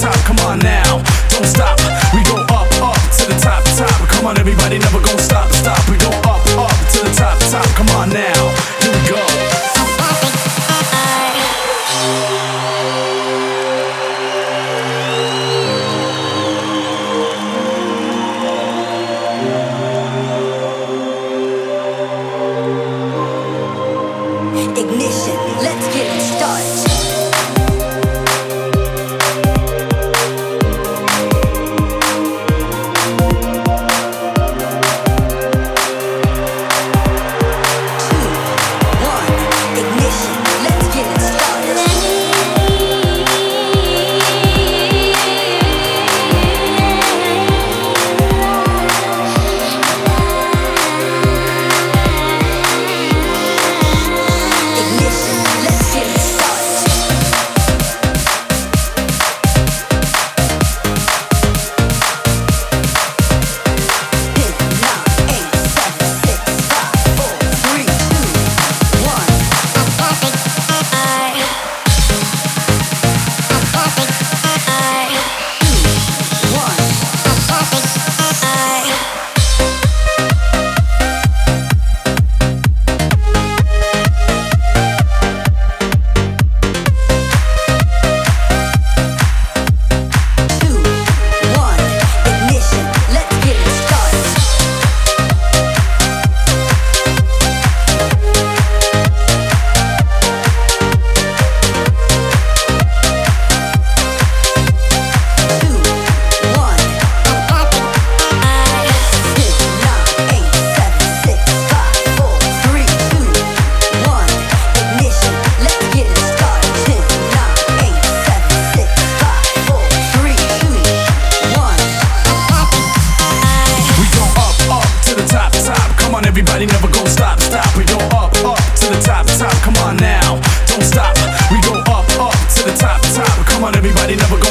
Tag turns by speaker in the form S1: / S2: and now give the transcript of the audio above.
S1: top, come on now, don't stop. We go up, up to the top, top. Come on, everybody, never gonna stop. Everybody never